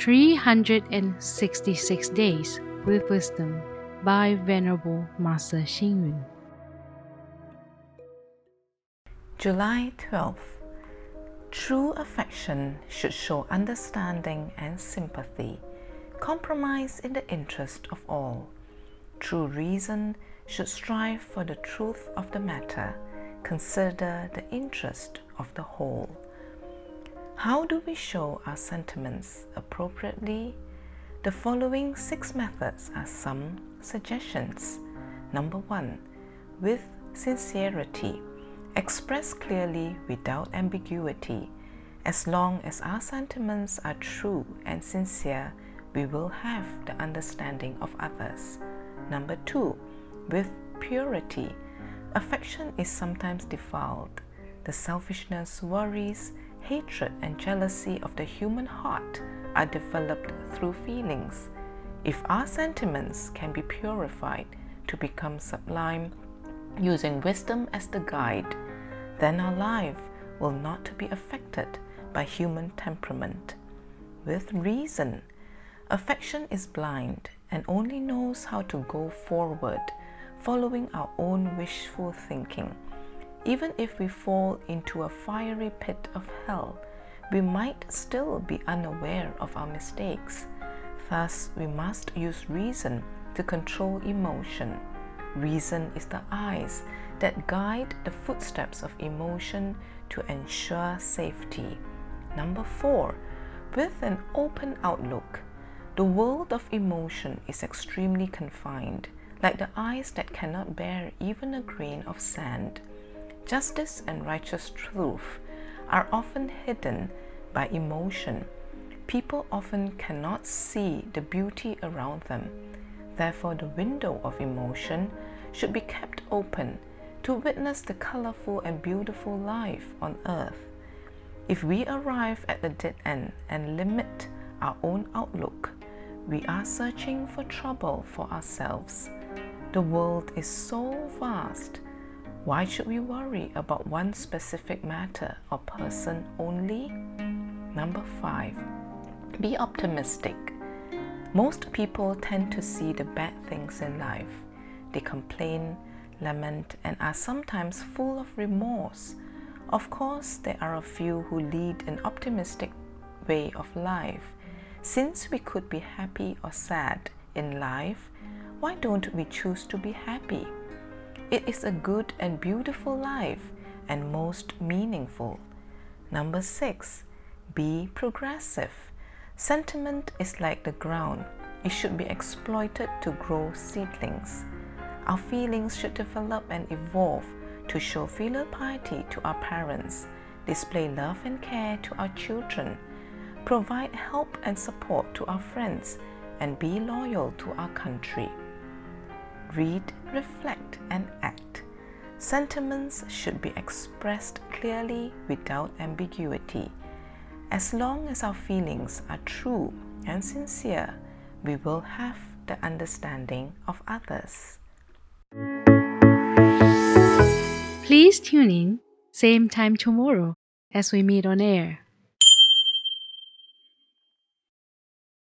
366 Days with Wisdom by Venerable Master Xing Yun. July 12th. True affection should show understanding and sympathy, compromise in the interest of all. True reason should strive for the truth of the matter, consider the interest of the whole. How do we show our sentiments appropriately? The following six methods are some suggestions. Number one, with sincerity. Express clearly without ambiguity. As long as our sentiments are true and sincere, we will have the understanding of others. Number two, with purity. Affection is sometimes defiled. The selfishness, worries, hatred and jealousy of the human heart are developed through feelings. If our sentiments can be purified to become sublime using wisdom as the guide, then our life will not be affected by human temperament. With reason, affection is blind and only knows how to go forward, following our own wishful thinking even if we fall into a fiery pit of hell, we might still be unaware of our mistakes. Thus, we must use reason to control emotion. Reason is the eyes that guide the footsteps of emotion to ensure safety. Number four, with an open outlook, the world of emotion is extremely confined, like the eyes that cannot bear even a grain of sand. Justice and righteous truth are often hidden by emotion. People often cannot see the beauty around them. Therefore, the window of emotion should be kept open to witness the colorful and beautiful life on earth. If we arrive at the dead end and limit our own outlook, we are searching for trouble for ourselves. The world is so vast why should we worry about one specific matter or person only? Number five, be optimistic. Most people tend to see the bad things in life. They complain, lament, and are sometimes full of remorse. Of course, there are a few who lead an optimistic way of life. Since we could be happy or sad in life, why don't we choose to be happy? It is a good and beautiful life and most meaningful. Number six, be progressive. Sentiment is like the ground, it should be exploited to grow seedlings. Our feelings should develop and evolve to show filial piety to our parents, display love and care to our children, provide help and support to our friends, and be loyal to our country read, reflect, and act. Sentiments should be expressed clearly without ambiguity. As long as our feelings are true and sincere, we will have the understanding of others. Please tune in, same time tomorrow as we meet on air.